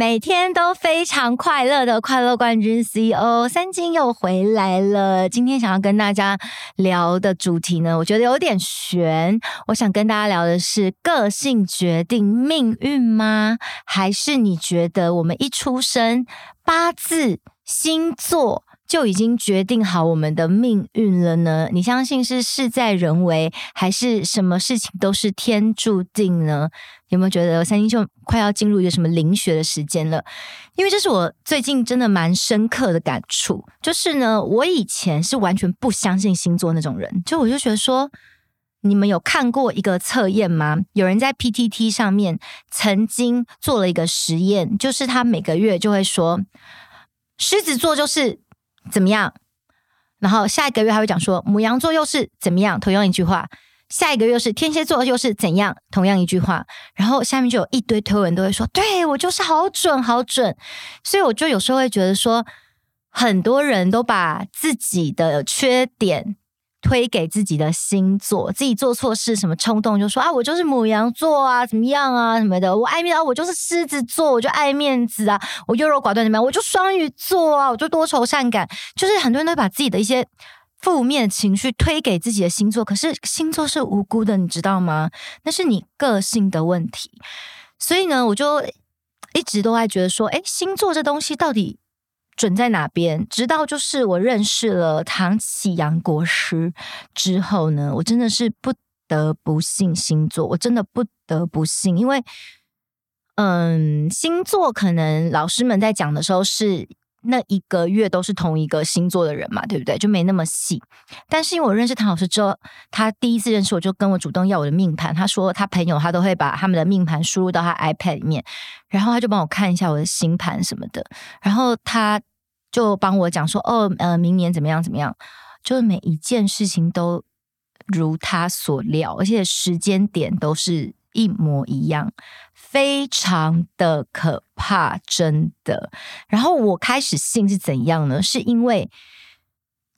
每天都非常快乐的快乐冠军 CEO 三金又回来了。今天想要跟大家聊的主题呢，我觉得有点悬。我想跟大家聊的是：个性决定命运吗？还是你觉得我们一出生八字星座就已经决定好我们的命运了呢？你相信是事在人为，还是什么事情都是天注定呢？有没有觉得三星就快要进入一个什么灵学的时间了？因为这是我最近真的蛮深刻的感触。就是呢，我以前是完全不相信星座那种人，就我就觉得说，你们有看过一个测验吗？有人在 PTT 上面曾经做了一个实验，就是他每个月就会说，狮子座就是。怎么样？然后下一个月还会讲说，母羊座又是怎么样？同样一句话。下一个月是天蝎座又是怎样？同样一句话。然后下面就有一堆推文都会说，对，我就是好准好准。所以我就有时候会觉得说，很多人都把自己的缺点。推给自己的星座，自己做错事什么冲动就说啊，我就是母羊座啊，怎么样啊什么的，我爱面啊，我就是狮子座，我就爱面子啊，我优柔寡断怎么样，我就双鱼座啊，我就多愁善感，就是很多人都把自己的一些负面情绪推给自己的星座，可是星座是无辜的，你知道吗？那是你个性的问题，所以呢，我就一直都爱觉得说，哎，星座这东西到底。准在哪边？直到就是我认识了唐启阳国师之后呢，我真的是不得不信星座，我真的不得不信，因为，嗯，星座可能老师们在讲的时候是那一个月都是同一个星座的人嘛，对不对？就没那么细。但是因为我认识唐老师之后，他第一次认识我就跟我主动要我的命盘，他说他朋友他都会把他们的命盘输入到他 iPad 里面，然后他就帮我看一下我的星盘什么的，然后他。就帮我讲说哦，呃，明年怎么样怎么样，就是每一件事情都如他所料，而且时间点都是一模一样，非常的可怕，真的。然后我开始信是怎样呢？是因为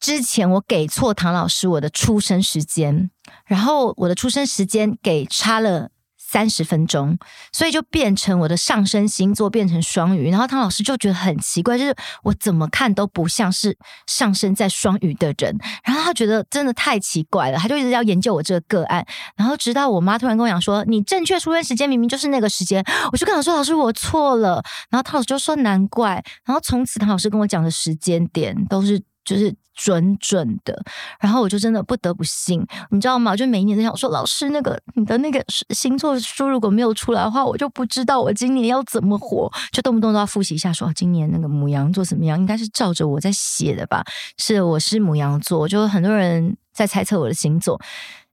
之前我给错唐老师我的出生时间，然后我的出生时间给差了。三十分钟，所以就变成我的上升星座变成双鱼，然后唐老师就觉得很奇怪，就是我怎么看都不像是上升在双鱼的人，然后他觉得真的太奇怪了，他就一直要研究我这个个案，然后直到我妈突然跟我讲说，你正确出生时间明明就是那个时间，我就跟老师说，老师我错了，然后唐老师就说难怪，然后从此唐老师跟我讲的时间点都是。就是准准的，然后我就真的不得不信，你知道吗？就每一年都想说，老师那个你的那个星座书如果没有出来的话，我就不知道我今年要怎么活，就动不动都要复习一下说，今年那个母羊座怎么样，应该是照着我在写的吧？是，我是母羊座，就很多人在猜测我的星座，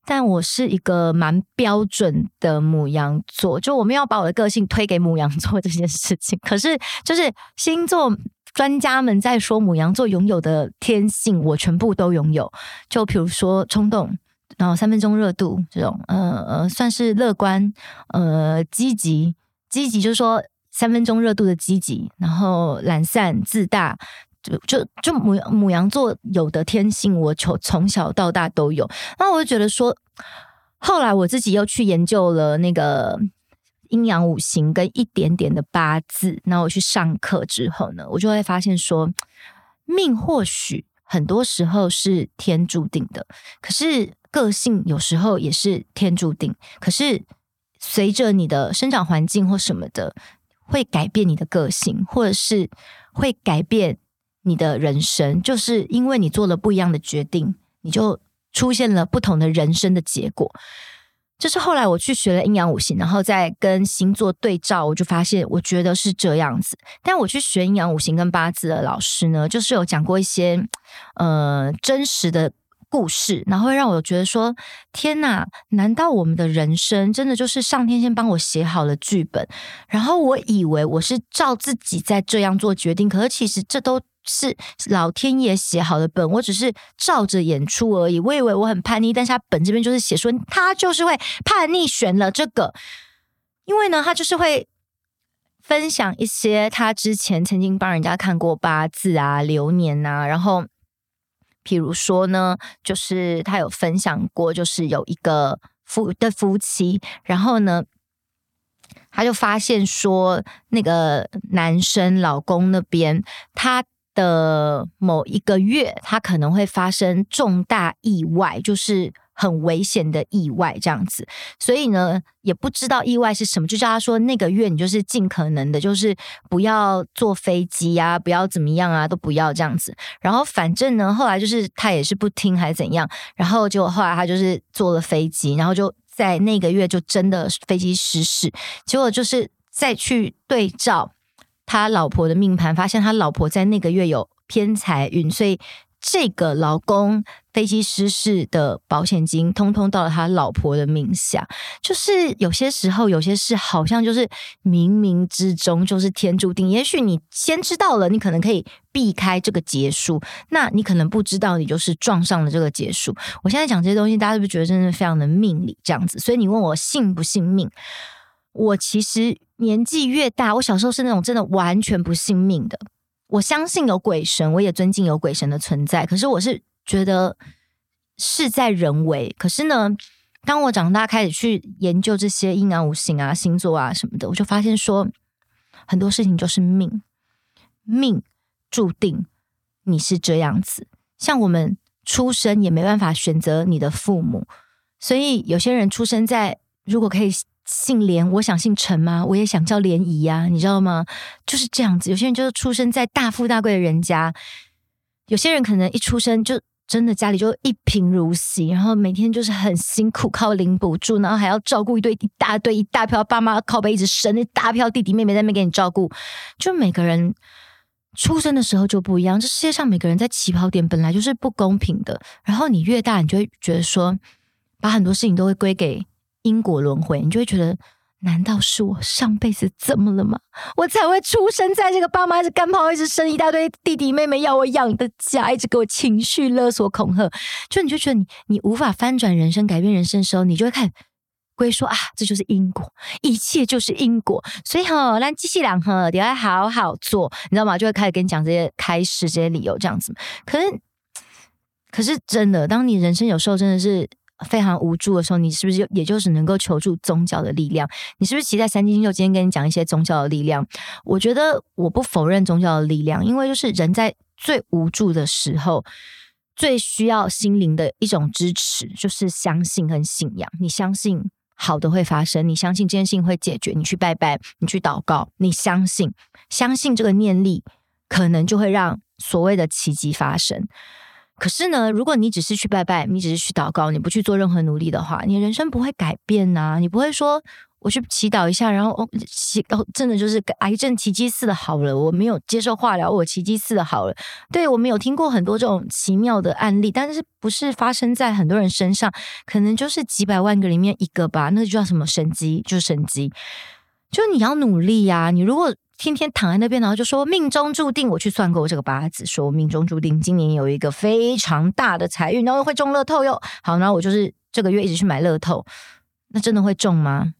但我是一个蛮标准的母羊座，就我没有把我的个性推给母羊座这件事情，可是就是星座。专家们在说牡羊座拥有的天性，我全部都拥有。就比如说冲动，然后三分钟热度这种，呃呃，算是乐观，呃，积极，积极就是说三分钟热度的积极，然后懒散自大，就就就牡牡羊座有的天性，我从从小到大都有。那我就觉得说，后来我自己又去研究了那个。阴阳五行跟一点点的八字，那我去上课之后呢，我就会发现说，命或许很多时候是天注定的，可是个性有时候也是天注定。可是随着你的生长环境或什么的，会改变你的个性，或者是会改变你的人生，就是因为你做了不一样的决定，你就出现了不同的人生的结果。就是后来我去学了阴阳五行，然后再跟星座对照，我就发现我觉得是这样子。但我去学阴阳五行跟八字的老师呢，就是有讲过一些呃真实的故事，然后让我觉得说：天哪，难道我们的人生真的就是上天先帮我写好了剧本？然后我以为我是照自己在这样做决定，可是其实这都。是老天爷写好的本，我只是照着演出而已。我以为我很叛逆，但是他本这边就是写说他就是会叛逆选了这个，因为呢，他就是会分享一些他之前曾经帮人家看过八字啊、流年啊，然后，譬如说呢，就是他有分享过，就是有一个夫的夫妻，然后呢。他就发现说，那个男生老公那边，他的某一个月，他可能会发生重大意外，就是。很危险的意外这样子，所以呢，也不知道意外是什么，就叫他说那个月你就是尽可能的，就是不要坐飞机啊，不要怎么样啊，都不要这样子。然后反正呢，后来就是他也是不听还是怎样，然后结果后来他就是坐了飞机，然后就在那个月就真的飞机失事。结果就是再去对照他老婆的命盘，发现他老婆在那个月有偏财运，所以。这个老公飞机失事的保险金，通通到了他老婆的名下。就是有些时候，有些事好像就是冥冥之中就是天注定。也许你先知道了，你可能可以避开这个结束；那你可能不知道，你就是撞上了这个结束。我现在讲这些东西，大家是不是觉得真的非常的命理这样子？所以你问我信不信命？我其实年纪越大，我小时候是那种真的完全不信命的。我相信有鬼神，我也尊敬有鬼神的存在。可是我是觉得事在人为。可是呢，当我长大开始去研究这些阴阳五行啊、星座啊什么的，我就发现说，很多事情就是命，命注定你是这样子。像我们出生也没办法选择你的父母，所以有些人出生在，如果可以。姓连，我想姓陈吗？我也想叫连姨呀，你知道吗？就是这样子。有些人就是出生在大富大贵的人家，有些人可能一出生就真的家里就一贫如洗，然后每天就是很辛苦靠领补助，然后还要照顾一堆一大堆一大票爸妈靠背一直生一大票弟弟妹妹在那边给你照顾。就每个人出生的时候就不一样，这世界上每个人在起跑点本来就是不公平的。然后你越大，你就会觉得说，把很多事情都会归给。因果轮回，你就会觉得，难道是我上辈子怎么了吗？我才会出生在这个爸妈一直干炮，一直生一大堆弟弟妹妹要我养的家，一直给我情绪勒索恐吓。就你就觉得你你无法翻转人生、改变人生的时候，你就会看归说啊，这就是因果，一切就是因果。所以哈，让机器人哈，得要好好做，你知道吗？就会开始跟你讲这些开始、这些理由这样子。可是，可是真的，当你人生有时候真的是。非常无助的时候，你是不是就也就是能够求助宗教的力量？你是不是期待三金就今天跟你讲一些宗教的力量？我觉得我不否认宗教的力量，因为就是人在最无助的时候，最需要心灵的一种支持，就是相信跟信仰。你相信好的会发生，你相信这件事情会解决，你去拜拜，你去祷告，你相信，相信这个念力，可能就会让所谓的奇迹发生。可是呢，如果你只是去拜拜，你只是去祷告，你不去做任何努力的话，你人生不会改变呐、你不会说我去祈祷一下，然后哦，祈哦，真的就是癌症奇迹似的好了。我没有接受化疗，我奇迹似的好了。对，我们有听过很多这种奇妙的案例，但是不是发生在很多人身上，可能就是几百万个里面一个吧。那就叫什么神迹？就是神迹。就你要努力呀、你如果天天躺在那边，然后就说命中注定，我去算过这个八字，说命中注定今年有一个非常大的财运，然后会中乐透哟。好，然后我就是这个月一直去买乐透，那真的会中吗？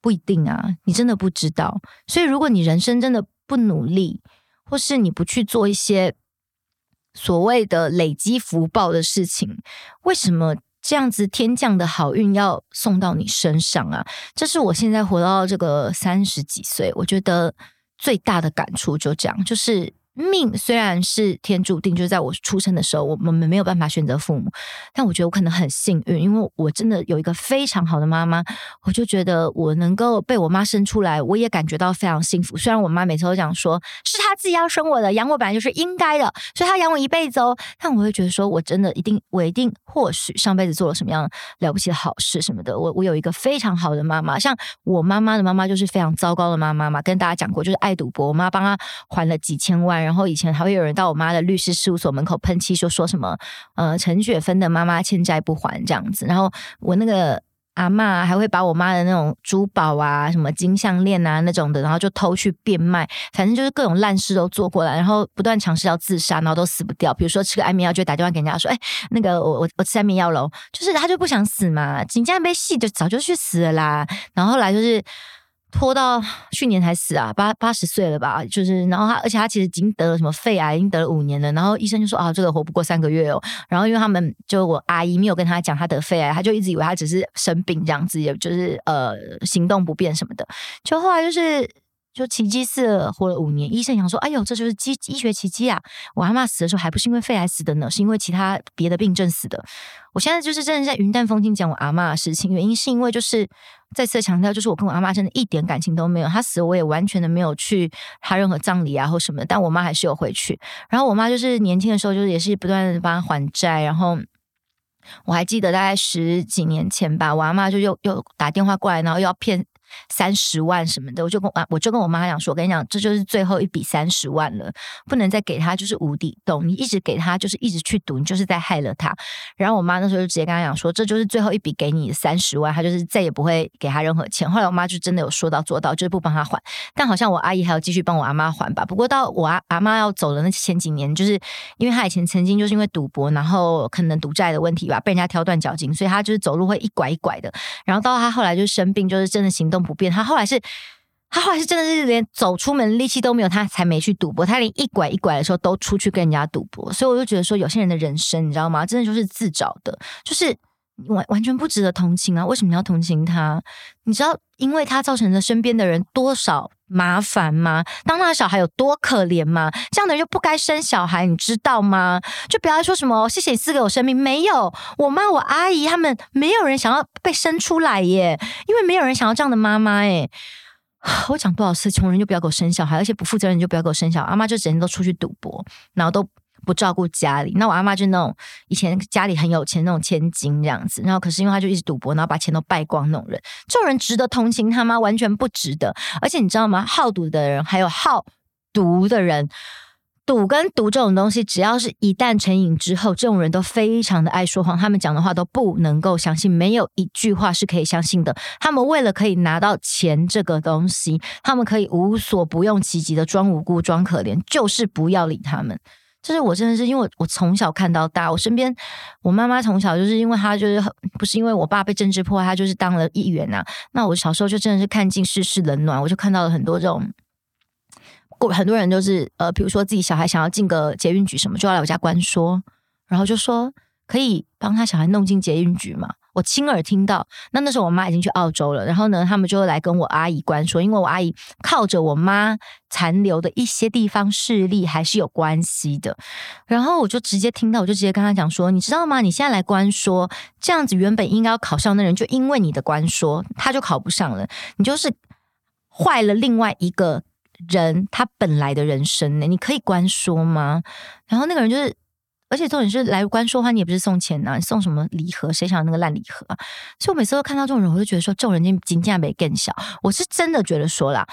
不一定啊，你真的不知道。所以，如果你人生真的不努力，或是你不去做一些所谓的累积福报的事情，为什么这样子天降的好运要送到你身上啊？这是我现在活到这个三十几岁，我觉得。最大的感触就这样，就是。命虽然是天注定，就是在我出生的时候，我们没有办法选择父母，但我觉得我可能很幸运，因为我真的有一个非常好的妈妈，我就觉得我能够被我妈生出来，我也感觉到非常幸福。虽然我妈每次都讲说是她自己要生我的，养我本来就是应该的，所以她养我一辈子哦，但我会觉得说我真的一定，我一定或许上辈子做了什么样了不起的好事什么的。我我有一个非常好的妈妈，像我妈妈的妈妈就是非常糟糕的妈妈嘛，跟大家讲过，就是爱赌博，我妈帮她还了几千万。然后以前还会有人到我妈的律师事务所门口喷漆，说说什么呃陈雪芬的妈妈欠债不还这样子。然后我那个阿嬷还会把我妈的那种珠宝啊、什么金项链啊那种的，然后就偷去变卖，反正就是各种烂事都做过来，然后不断尝试要自杀，然后都死不掉。比如说吃个安眠药，就打电话给人家说：“哎，那个我我我吃安眠药喽。”就是他就不想死嘛，紧张被戏就早就去死了啦。然后后来就是。拖到去年才死啊，八八十岁了吧？就是，然后他，而且他其实已经得了什么肺癌，已经得了五年了。然后医生就说啊，这个活不过三个月哦。然后因为他们就我阿姨没有跟他讲他得肺癌，他就一直以为他只是生病这样子，也就是呃行动不便什么的。就后来就是。就奇迹似的活了五年，医生想说：“哎呦，这就是医医学奇迹啊！我阿嬷死的时候还不是因为肺癌死的呢，是因为其他别的病症死的。”我现在就是真的在云淡风轻讲我阿嬷的事情，原因是因为就是再次强调，就是我跟我阿嬷真的一点感情都没有。她死，我也完全的没有去她任何葬礼啊或什么的，但我妈还是有回去。然后我妈就是年轻的时候，就是也是不断的帮她还债。然后我还记得大概十几年前吧，我阿嬷就又又打电话过来，然后又要骗。三十万什么的，我就跟啊，我就跟我妈讲说，我跟你讲，这就是最后一笔三十万了，不能再给他，就是无底洞。你一直给他，就是一直去赌，你就是在害了他。然后我妈那时候就直接跟他讲说，这就是最后一笔给你三十万，他就是再也不会给他任何钱。后来我妈就真的有说到做到，就是不帮他还。但好像我阿姨还要继续帮我阿妈还吧。不过到我阿阿妈要走的那前几年，就是因为他以前曾经就是因为赌博，然后可能赌债的问题吧，被人家挑断脚筋，所以他就是走路会一拐一拐的。然后到他后来就生病，就是真的行动不变，他后来是，他后来是真的是连走出门力气都没有，他才没去赌博。他连一拐一拐的时候都出去跟人家赌博，所以我就觉得说，有些人的人生，你知道吗？真的就是自找的，就是完完全不值得同情啊！为什么你要同情他？你知道，因为他造成了身边的人多少麻烦吗？当他的小孩有多可怜吗？这样的人就不该生小孩，你知道吗？就不要说什么谢谢你赐给我生命，没有我妈、我阿姨他们，没有人想要被生出来耶，因为没有人想要这样的妈妈耶。我讲多少次，穷人就不要给我生小孩，而且不负责任就不要给我生小孩。阿妈就整天都出去赌博，然后都。不照顾家里，那我阿妈就那种以前家里很有钱那种千金这样子，然后可是因为她就一直赌博，然后把钱都败光那种人，这种人值得同情他吗？完全不值得。而且你知道吗？好赌的人还有好毒的人，赌跟毒这种东西，只要是一旦成瘾之后，这种人都非常的爱说谎，他们讲的话都不能够相信，没有一句话是可以相信的。他们为了可以拿到钱这个东西，他们可以无所不用其极的装无辜、装可怜，就是不要理他们。就是我真的是因为我我从小看到大，我身边我妈妈从小就是因为她就是不是因为我爸被政治迫害，她就是当了议员呐、啊。那我小时候就真的是看尽世事冷暖，我就看到了很多这种，过很多人就是呃，比如说自己小孩想要进个捷运局什么，就要来我家关说，然后就说可以帮他小孩弄进捷运局嘛。我亲耳听到，那那时候我妈已经去澳洲了，然后呢，他们就来跟我阿姨关说，因为我阿姨靠着我妈残留的一些地方势力还是有关系的，然后我就直接听到，我就直接跟他讲说，你知道吗？你现在来关说，这样子原本应该要考上的人，就因为你的关说，他就考不上了，你就是坏了另外一个人他本来的人生呢，你可以关说吗？然后那个人就是。而且重点是来关说话，你也不是送钱呐、啊，你送什么礼盒？谁想要那个烂礼盒啊？所以我每次都看到这种人，我就觉得说，这种人家金价比更小。我是真的觉得说啦。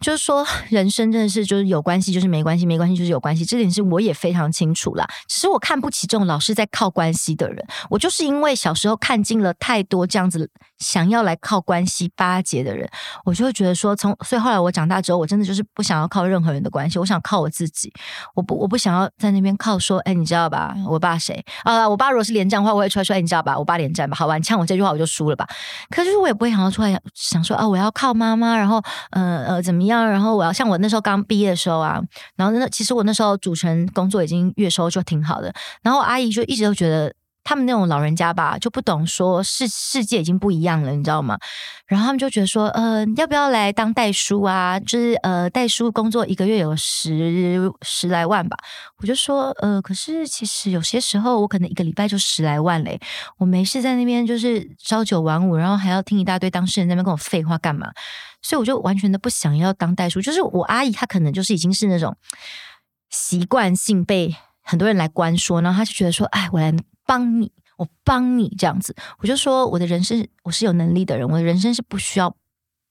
就是说，人生真的是就是有关系就是没关系，没关系就是有关系，这点是我也非常清楚啦。只是我看不起这种老是在靠关系的人。我就是因为小时候看尽了太多这样子想要来靠关系巴结的人，我就会觉得说，从所以后来我长大之后，我真的就是不想要靠任何人的关系，我想靠我自己。我不我不想要在那边靠说，哎，你知道吧？我爸谁啊？我爸如果是连战的话，我也出来说，哎，你知道吧？我爸连战吧？好吧，你呛我这句话我就输了吧？可是我也不会想要出来想说啊，我要靠妈妈，然后呃呃怎么样？然后我要像我那时候刚毕业的时候啊，然后那其实我那时候主持人工作已经月收就挺好的，然后阿姨就一直都觉得他们那种老人家吧，就不懂说世世界已经不一样了，你知道吗？然后他们就觉得说，呃，要不要来当代书啊？就是呃，代书工作一个月有十十来万吧。我就说，呃，可是其实有些时候我可能一个礼拜就十来万嘞，我没事在那边就是朝九晚五，然后还要听一大堆当事人在那边跟我废话干嘛？所以我就完全的不想要当代书，就是我阿姨她可能就是已经是那种习惯性被很多人来关说，然后她就觉得说，哎，我来帮你，我帮你这样子。我就说我的人生我是有能力的人，我的人生是不需要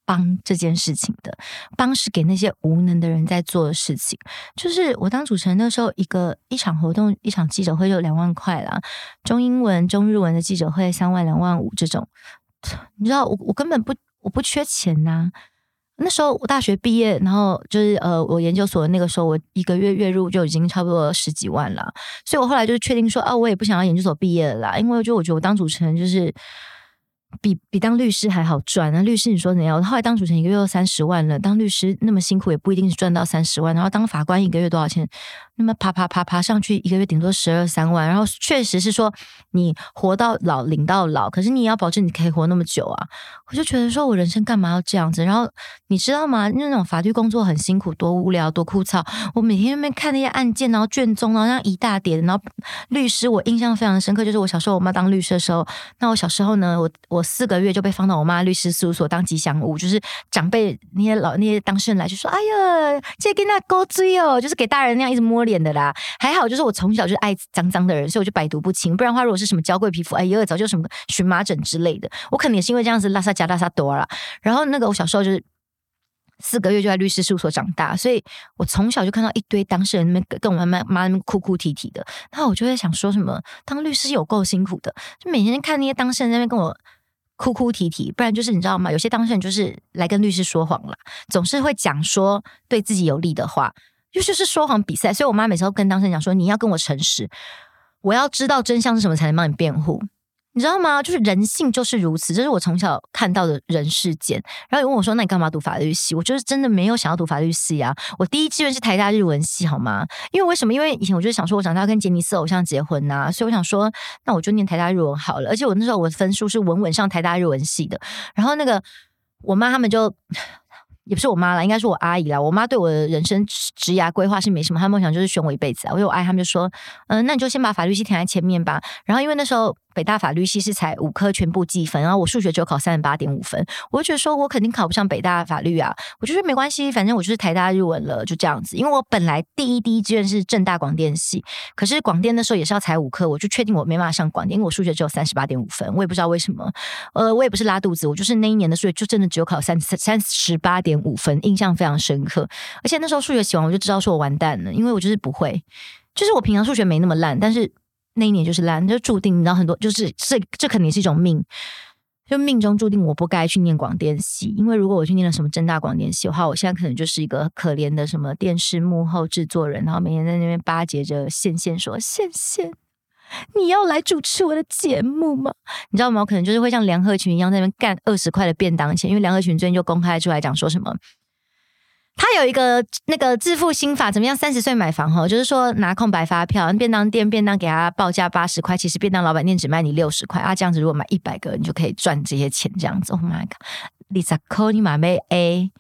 帮这件事情的，帮是给那些无能的人在做的事情。就是我当主持人的时候，一个一场活动一场记者会就两万块啦，中英文中日文的记者会三万两万五这种，你知道我我根本不。我不缺钱呐、那时候我大学毕业，然后就是呃，我研究所那个时候，我一个月月入就已经差不多十几万了，所以我后来就确定说，啊，我也不想要研究所毕业了啦，因为就我觉得我当主持人就是比比当律师还好赚那律师你说怎样？后来当主持人一个月都三十万了，当律师那么辛苦也不一定是赚到三十万。然后当法官一个月多少钱？那么爬爬爬爬上去，一个月顶多十二三万。然后确实是说你活到老领到老，可是你也要保证你可以活那么久啊。我就觉得说我人生干嘛要这样子？然后你知道吗？那种法律工作很辛苦，多无聊，多枯燥。我每天那边看那些案件，然后卷宗，然后像一大叠的。然后律师我印象非常深刻，就是我小时候我妈当律师的时候，那我小时候呢，我我。四个月就被放到我妈律师事务所当吉祥物，就是长辈那些老那些当事人来就说：“哎呀，这跟那勾追哦，就是给大人那样一直摸脸的啦。”还好，就是我从小就是爱脏脏的人，所以我就百毒不侵。不然的话，如果是什么娇贵皮肤，哎呀，早就什么荨麻疹之类的。我可能也是因为这样子拉萨加拉萨多了。然后那个我小时候就是。四个月就在律师事务所长大，所以我从小就看到一堆当事人那边跟我妈妈妈那边哭哭啼啼的。然后我就会想说什么，当律师有够辛苦的，就每天看那些当事人那边跟我。哭哭啼啼，不然就是你知道吗？有些当事人就是来跟律师说谎了，总是会讲说对自己有利的话，又就是说谎比赛。所以我妈每次都跟当事人讲说：“你要跟我诚实，我要知道真相是什么，才能帮你辩护。”你知道吗？就是人性就是如此，这是我从小看到的人世间。然后有问我说：“那你干嘛读法律系？”我就是真的没有想要读法律系啊！我第一志愿是台大日文系，好吗？因为为什么？因为以前我就想说，我长大要跟杰尼斯偶像结婚呐、啊，所以我想说，那我就念台大日文好了。而且我那时候我的分数是稳稳上台大日文系的。然后那个我妈他们就。也不是我妈啦，应该是我阿姨啦。我妈对我的人生职涯规划是没什么，她梦想就是选我一辈子啊。我有我阿姨他们就说，嗯、那你就先把法律系填在前面吧。然后因为那时候。北大法律系是才五科全部计分，然后我数学只有考三十八点五分，我就觉得说我肯定考不上北大法律啊，我就说没关系，反正我就是台大日文了，就这样子。因为我本来第一第一志愿是政大广电系，可是广电那时候也是要才五科，我就确定我没办法上广电，因为我数学只有三十八点五分，我也不知道为什么，呃，我也不是拉肚子，我就是那一年的数学就真的只有考三三十八点五分，印象非常深刻。而且那时候数学写完我就知道说我完蛋了，因为我就是不会，就是我平常数学没那么烂，但是。那一年就是烂，就注定你知道很多，就是这这肯定是一种命，就命中注定我不该去念广电系，因为如果我去念了什么政大广电系的话，我现在可能就是一个可怜的什么电视幕后制作人，然后每天在那边巴结着线线说线线，你要来主持我的节目吗？你知道吗？我可能就是会像梁赫群一样在那边干二十块的便当钱，因为梁赫群最近就公开出来讲说什么。他有一个那个致富心法，怎么样？三十岁买房哈，就是说拿空白发票，便当店便当给他报价八十块，其实便当老板店只卖你六十块啊。这样子如果买一百个，你就可以赚这些钱。这样子，Oh my God，Lisa Cole 你买没 A？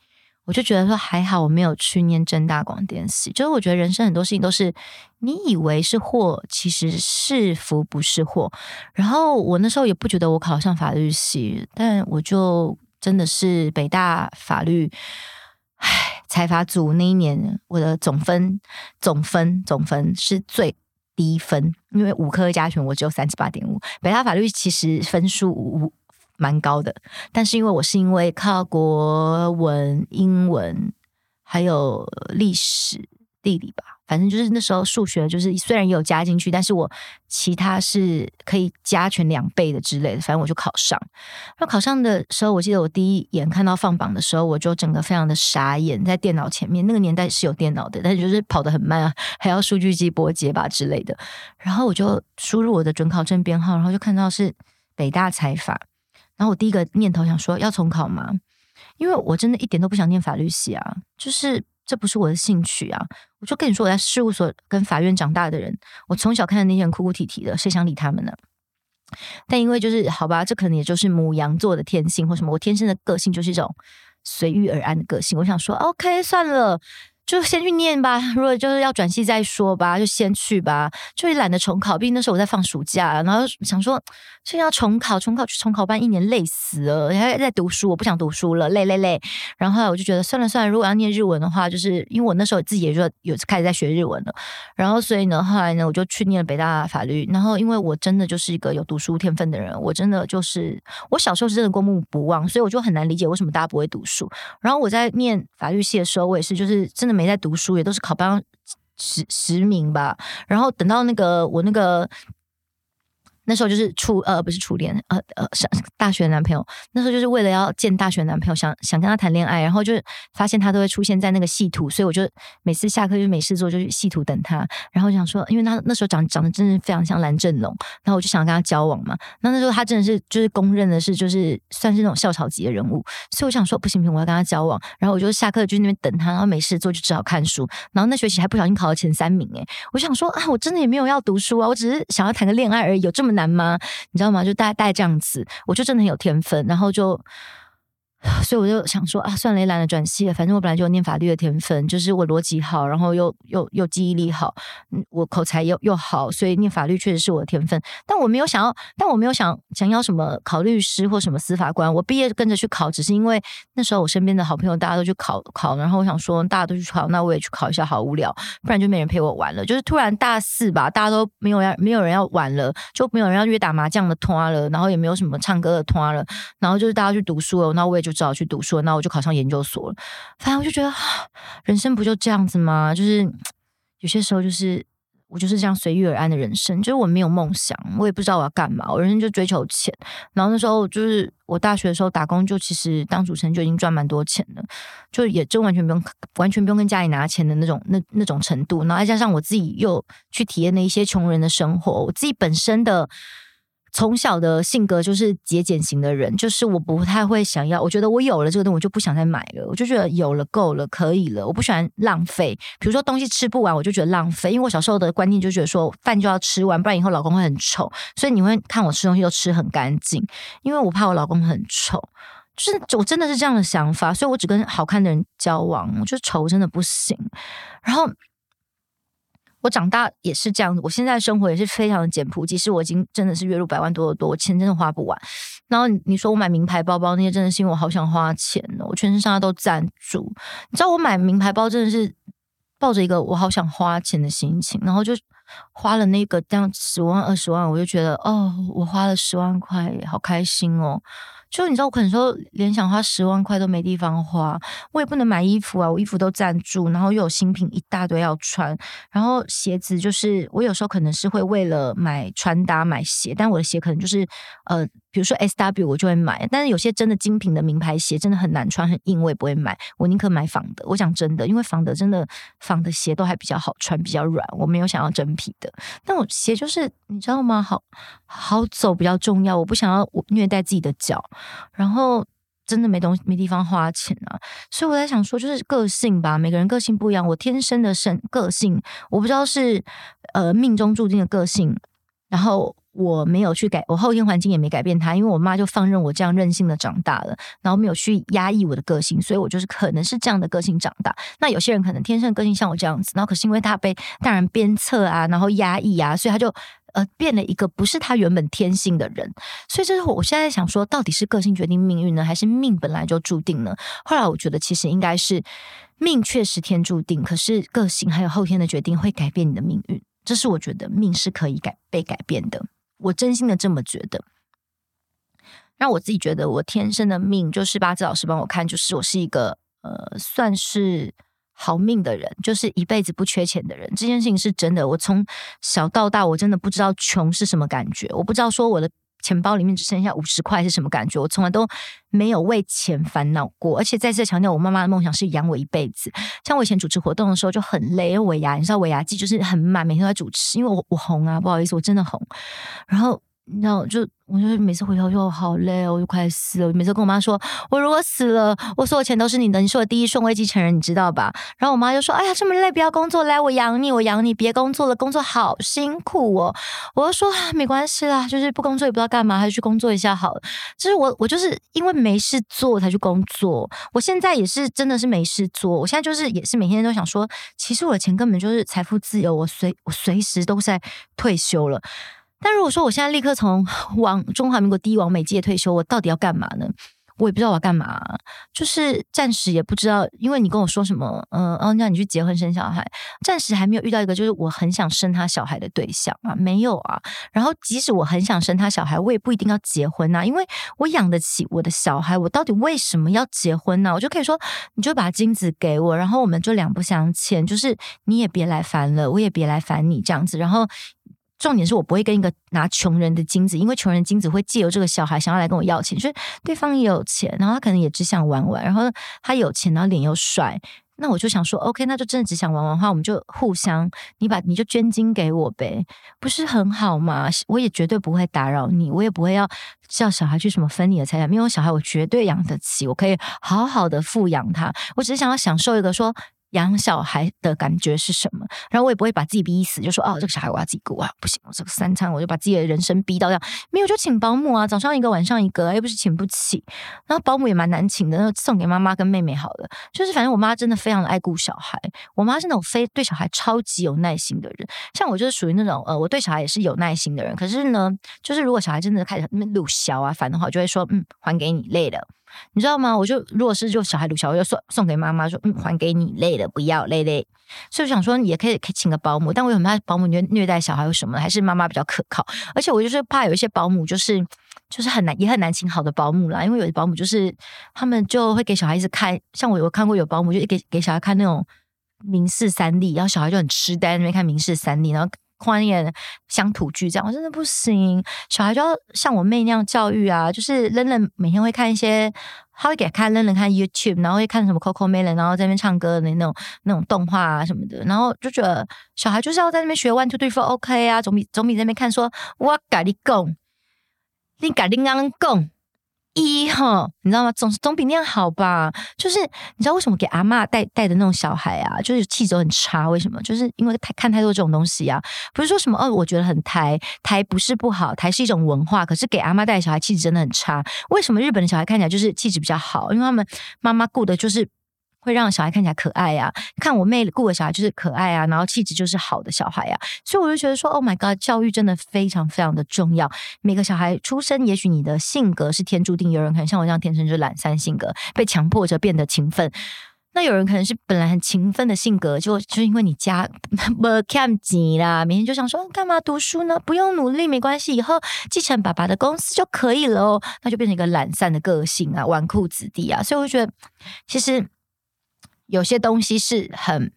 我就觉得说还好，我没有去念正大广电系。就是我觉得人生很多事情都是你以为是祸，其实是福不是祸。然后我那时候也不觉得我考上法律系，但我就真的是北大法律。唉，财法组那一年，我的总分、总分、总分是最低分，因为五科加权我只有三十八点五。北大法律其实分数五蛮高的，但是因为我是因为靠国文、英文还有历史、地理吧。反正就是那时候数学就是虽然也有加进去，但是我其他是可以加权两倍的之类的，反正我就考上。那考上的时候，我记得我第一眼看到放榜的时候，我就整个非常的傻眼，在电脑前面。那个年代是有电脑的，但是就是跑得很慢啊，还要数据机拨接吧之类的。然后我就输入我的准考证编号，然后就看到是北大财法。然后我第一个念头想说要重考吗？因为我真的一点都不想念法律系啊，就是。这不是我的兴趣啊！我就跟你说，我在事务所跟法院长大的人，我从小看的那些人哭哭啼啼的，谁想理他们呢？但因为就是好吧，这可能也就是母羊座的天性或什么，我天生的个性就是一种随遇而安的个性。我想说，OK，算了。就先去念吧，如果就是要转系再说吧，就先去吧。就也懒得重考，毕竟那时候我在放暑假，然后想说，现在要重考，重考去重考班一年累死了，还在读书，我不想读书了，累累累。然后后来我就觉得算了算了，如果要念日文的话，就是因为我那时候自己也就有开始在学日文了。然后所以呢，后来呢，我就去念了北大法律。然后因为我真的就是一个有读书天分的人，我真的就是我小时候是真的过目不忘，所以我就很难理解为什么大家不会读书。然后我在念法律系的时候，我也是就是真的没在读书，也都是考班十十名吧。然后等到那个我那个那时候就是初呃不是初恋呃呃上大学的男朋友，那时候就是为了要见大学男朋友，想想跟他谈恋爱，然后就是发现他都会出现在那个系图，所以我就每次下课就没事做就去系图等他，然后想说，因为他那时候长长得真的非常像蓝正龙，然后我就想跟他交往嘛。那那时候他真的是就是公认的是就是算是那种校草级的人物，所以我想说不行不行，我要跟他交往。然后我就下课就在那边等他，然后没事做就只好看书。然后那学期还不小心考了前三名诶，我想说啊，我真的也没有要读书啊，我只是想要谈个恋爱而已，有这么难吗？你知道吗？就大概大概这样子，我就真的很有天分，然后就。所以我就想说啊，算了，也懒得转系了。反正我本来就有念法律的天分，就是我逻辑好，然后又又又记忆力好，我口才又又好，所以念法律确实是我的天分。但我没有想要，但我没有想想要什么考律师或什么司法官。我毕业跟着去考，只是因为那时候我身边的好朋友大家都去考考，然后我想说大家都去考，那我也去考一下，好无聊，不然就没人陪我玩了。就是突然大四吧，大家都没有要，没有人要玩了，就没有人要约打麻将的团了，然后也没有什么唱歌的团了，然后就是大家去读书了，那我也就。就只好去读书，那我就考上研究所了。反正我就觉得，人生不就这样子吗？就是有些时候，就是我就是这样随遇而安的人生。就是我没有梦想，我也不知道我要干嘛，我人生就追求钱。然后那时候，就是我大学的时候打工，就其实当主持人就已经赚蛮多钱了，就也真完全不用完全不用跟家里拿钱的那种那那种程度。然后再加上我自己又去体验了一些穷人的生活，我自己本身的。从小的性格就是节俭型的人，就是我不太会想要，我觉得我有了这个东西，我就不想再买了，我就觉得有了够了，可以了，我不喜欢浪费。比如说东西吃不完，我就觉得浪费，因为我小时候的观念就觉得说饭就要吃完，不然以后老公会很丑，所以你会看我吃东西都吃很干净，因为我怕我老公很丑，就是我真的是这样的想法，所以我只跟好看的人交往，我觉得丑真的不行，然后。我长大也是这样子，我现在生活也是非常的简朴。即使我已经真的是月入百万多的多，我钱真的花不完。然后你说我买名牌包包那些，真的是因为我好想花钱哦，我全身上下都赞助。你知道我买名牌包真的是抱着一个我好想花钱的心情，然后就花了那个这样十万二十万，我就觉得哦，我花了十万块，好开心哦。就你知道，我可能说连想花十万块都没地方花，我也不能买衣服啊，我衣服都赞助，然后又有新品一大堆要穿，然后鞋子就是我有时候可能是会为了买穿搭买鞋，但我的鞋可能就是呃，比如说 S W 我就会买，但是有些真的精品的名牌鞋真的很难穿很硬，我也不会买，我宁可买仿的。我讲真的，因为仿的真的仿的鞋都还比较好穿，比较软，我没有想要真皮的。但我鞋就是你知道吗？好好走比较重要，我不想要我虐待自己的脚。然后真的没东西没地方花钱啊，所以我在想说，就是个性吧，每个人个性不一样。我天生的生个性，我不知道是呃命中注定的个性，然后我没有去改，我后天环境也没改变它，因为我妈就放任我这样任性的长大了，然后没有去压抑我的个性，所以我就是可能是这样的个性长大。那有些人可能天生个性像我这样子，然后可是因为他被大人鞭策啊，然后压抑啊，所以他就。呃，变了一个不是他原本天性的人，所以这是我现在想说，到底是个性决定命运呢，还是命本来就注定呢？后来我觉得其实应该是命确实天注定，可是个性还有后天的决定会改变你的命运，这是我觉得命是可以改被改变的，我真心的这么觉得。让我自己觉得我天生的命就是八字老师帮我看，就是我是一个呃，算是。好命的人就是一辈子不缺钱的人，这件事情是真的。我从小到大，我真的不知道穷是什么感觉，我不知道说我的钱包里面只剩下五十块是什么感觉，我从来都没有为钱烦恼过。而且再次强调，我妈妈的梦想是养我一辈子。像我以前主持活动的时候就很累，因为尾牙，你知道尾牙季就是很满，每天都在主持，因为我我红啊，不好意思，我真的红。然后。然后就，我就每次回头就好累，我就快死了。每次跟我妈说，我如果死了，我所有钱都是你的，你是我第一顺位继承人，你知道吧？然后我妈就说，哎呀，这么累，不要工作，来我养你，我养你，别工作了，工作好辛苦哦。我就说啊，没关系啦，就是不工作也不知道干嘛，还是去工作一下好了。就是我，我就是因为没事做才去工作。我现在也是真的是没事做，我现在就是也是每天都想说，其实我的钱根本就是财富自由，我随我随时都在退休了。但如果说我现在立刻从 往中华民国第一王美界退休，我到底要干嘛呢？我也不知道我要干嘛，就是暂时也不知道。因为你跟我说什么，嗯、哦，让你去结婚生小孩，暂时还没有遇到一个就是我很想生他小孩的对象啊，没有啊。然后即使我很想生他小孩，我也不一定要结婚呐，因为我养得起我的小孩，我到底为什么要结婚呢？我就可以说，你就把精子给我，然后我们就两不相欠，就是你也别来烦了，我也别来烦你这样子，然后。重点是我不会跟一个拿穷人的精子，因为穷人精子会借由这个小孩想要来跟我要钱，所以对方也有钱，然后他可能也只想玩玩，然后他有钱，然后脸又帅，那我就想说，OK，那就真的只想玩玩的话，我们就互相，你把你就捐精给我呗，不是很好吗？我也绝对不会打扰你，我也不会要叫小孩去什么分你的财产，因为小孩我绝对养得起，我可以好好的富养他，我只是想要享受一个说。养小孩的感觉是什么？然后我也不会把自己逼死，就说哦，这个小孩我要自己顾啊，不行，我这个三餐我就把自己的人生逼到这样，没有就请保姆啊，早上一个晚上一个，又不是请不起。然后保姆也蛮难请的，那送给妈妈跟妹妹好了。就是反正我妈真的非常的爱顾小孩，我妈是那种非对小孩超级有耐心的人。像我就是属于那种呃，我对小孩也是有耐心的人。可是呢，就是如果小孩真的开始那边鲁小啊烦的话，我就会说嗯，还给你累了。你知道吗？我就如果是就小孩撸小，我就送送给妈妈说，嗯，还给你，累了不要累累。所以我想说，也可以可以请个保姆，但我很怕保姆虐虐待小孩有什么，还是妈妈比较可靠。而且我就是怕有一些保姆就是就是很难也很难请好的保姆啦，因为有的保姆就是他们就会给小孩一直看，像我有看过有保姆就给给小孩看那种民视三例，然后小孩就很痴呆那边看民视三例，然后。宽一点乡土剧这样，我真的不行。小孩就要像我妹那样教育啊，就是冷冷每天会看一些，他会给他看冷冷看 YouTube，然后会看什么 CoComelon，然后在那边唱歌的那种那种动画啊什么的，然后就觉得小孩就是要在那边学 one two three four OK 啊，总比总比在那边看说我跟你讲，你跟你刚讲。一哈，你知道吗？总总比那样好吧？就是你知道为什么给阿嬷带带的那种小孩啊，就是气质很差？为什么？就是因为太看太多这种东西啊。不是说什么哦，我觉得很台台不是不好，台是一种文化。可是给阿妈带小孩气质真的很差。为什么日本的小孩看起来就是气质比较好？因为他们妈妈顾的就是。会让小孩看起来可爱、啊，看我妹顾的小孩就是可爱啊，然后气质就是好的小孩、啊，所以我就觉得说，Oh my God，教育真的非常非常的重要。每个小孩出生，也许你的性格是天注定，有人可能像我这样天生就是懒散性格，被强迫着变得勤奋；那有人可能是本来很勤奋的性格，就就因为你家不看钱啦，每天就想说干嘛读书呢？不用努力没关系，以后继承爸爸的公司就可以了哦，那就变成一个懒散的个性啊，纨绔子弟啊。所以我就觉得，其实。有些东西是很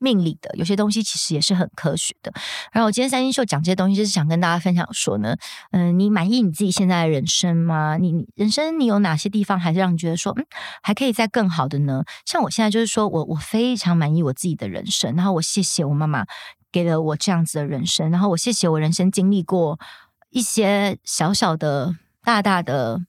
命理的，有些东西其实也是很科学的。然后我今天三星秀讲这些东西，就是想跟大家分享说呢，嗯、你满意你自己现在的人生吗？你你人生你有哪些地方还是让你觉得说，嗯，还可以再更好的呢？像我现在就是说我我非常满意我自己的人生，然后我谢谢我妈妈给了我这样子的人生，然后我谢谢我人生经历过一些小小的、大大的。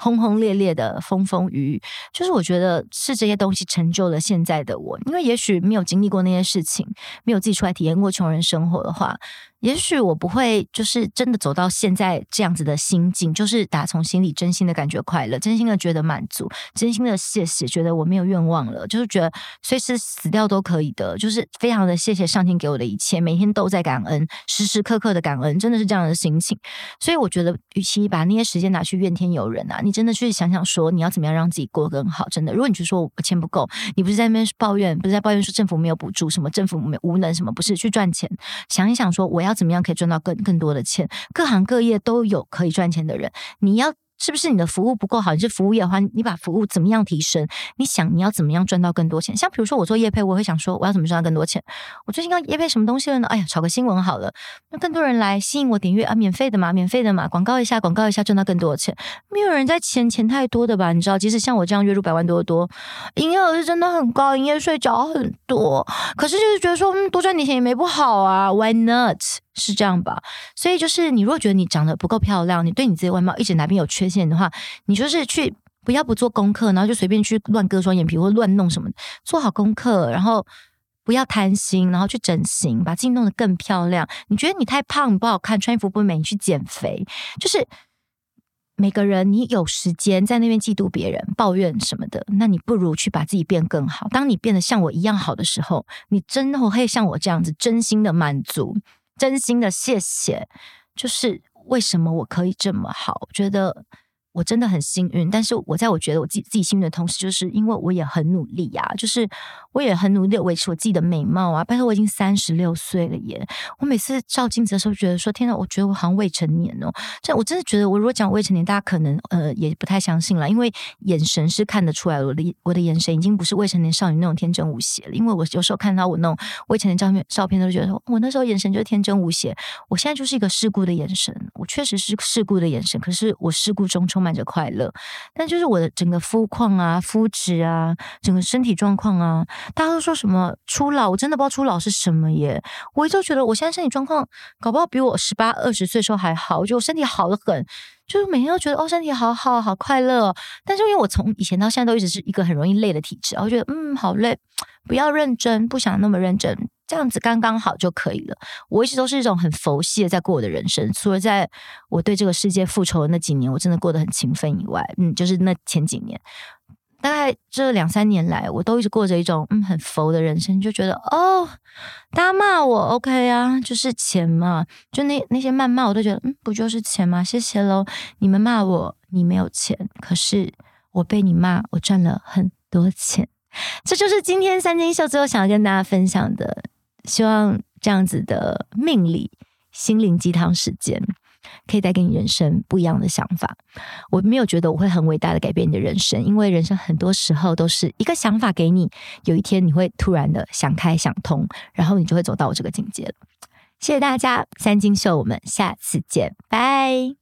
轰轰烈烈的风风雨雨，就是我觉得是这些东西成就了现在的我。因为也许没有经历过那些事情，没有自己出来体验过穷人生活的话。也许我不会，就是真的走到现在这样子的心境，就是打从心里真心的感觉快乐，真心的觉得满足，真心的谢谢，觉得我没有愿望了，就是觉得随时死掉都可以的，就是非常的谢谢上天给我的一切，每天都在感恩，时时刻刻的感恩，真的是这样的心情。所以我觉得，与其把那些时间拿去怨天尤人啊，你真的去想想说，你要怎么样让自己过得更好。真的，如果你就说我钱不够，你不是在那边抱怨，不是在抱怨说政府没有补助，什么政府没无能，什么不是去赚钱，想一想说我要。要怎么样可以赚到更更多的钱？各行各业都有可以赚钱的人，你要。是不是你的服务不够好？你是服务业的话，你把服务怎么样提升？你想你要怎么样赚到更多钱？像比如说我做业配，我会想说我要怎么赚到更多钱？我最近要业配什么东西了呢？哎呀，炒个新闻好了，那更多人来吸引我点阅啊，免费的嘛，免费的嘛，广告一下，广告一下，赚到更多的钱。没有人在钱钱太多的吧？你知道，即使像我这样月入百万多的多，营业额是真的很高，营业税缴很多，可是就是觉得说，嗯，多赚点钱也没不好啊，Why not？是这样吧，所以就是你如果觉得你长得不够漂亮，你对你自己外貌一直哪边有缺陷的话，你就是去不要不做功课，然后就随便去乱割双眼皮或乱弄什么，做好功课，然后不要贪心，然后去整形，把自己弄得更漂亮。你觉得你太胖不好看，穿衣服不美，你去减肥。就是每个人，你有时间在那边嫉妒别人、抱怨什么的，那你不如去把自己变更好。当你变得像我一样好的时候，你真的会像我这样子，真心的满足。真心的谢谢，就是为什么我可以这么好？我觉得我真的很幸运，但是我在我觉得我自己自己幸运的同时，就是因为我也很努力呀、啊，就是我也很努力的维持我自己的美貌啊。但是我已经三十六岁了耶，我每次照镜子的时候，觉得说天哪，我觉得我好像未成年哦。这我真的觉得，我如果讲未成年，大家可能呃也不太相信了，因为眼神是看得出来，我的我的眼神已经不是未成年少女那种天真无邪了。因为我有时候看到我那种未成年照片照片，都觉得说我那时候眼神就是天真无邪。我现在就是一个世故的眼神，我确实是世故的眼神，可是我世故中充满着快乐。但就是我的整个肤况啊、肤质啊、整个身体状况啊，大家都说什么初老，我真的不知道初老是什么耶。我一直觉得我现在身体状况搞不好比我十八、二十岁时候还好，我觉得我身体好得很，就是每天都觉得哦，身体好好好快乐哦。但是因为我从以前到现在都一直是一个很容易累的体质，我觉得嗯好累，不要认真，不想那么认真。这样子刚刚好就可以了。我一直都是一种很佛系的在过我的人生，除了在我对这个世界复仇的那几年，我真的过得很勤奋以外，嗯，就是那前几年，大概这两三年来，我都一直过着一种嗯很佛的人生，就觉得哦，大家骂我 OK 啊，就是钱嘛，就那那些谩骂我都觉得嗯不就是钱吗？谢谢喽，你们骂我，你没有钱，可是我被你骂，我赚了很多钱，这就是今天三金秀最后想要跟大家分享的。希望这样子的命理心灵鸡汤时间，可以带给你人生不一样的想法。我没有觉得我会很伟大的改变你的人生，因为人生很多时候都是一个想法给你，有一天你会突然的想开想通，然后你就会走到我这个境界了。谢谢大家，三金秀，我们下次见，拜。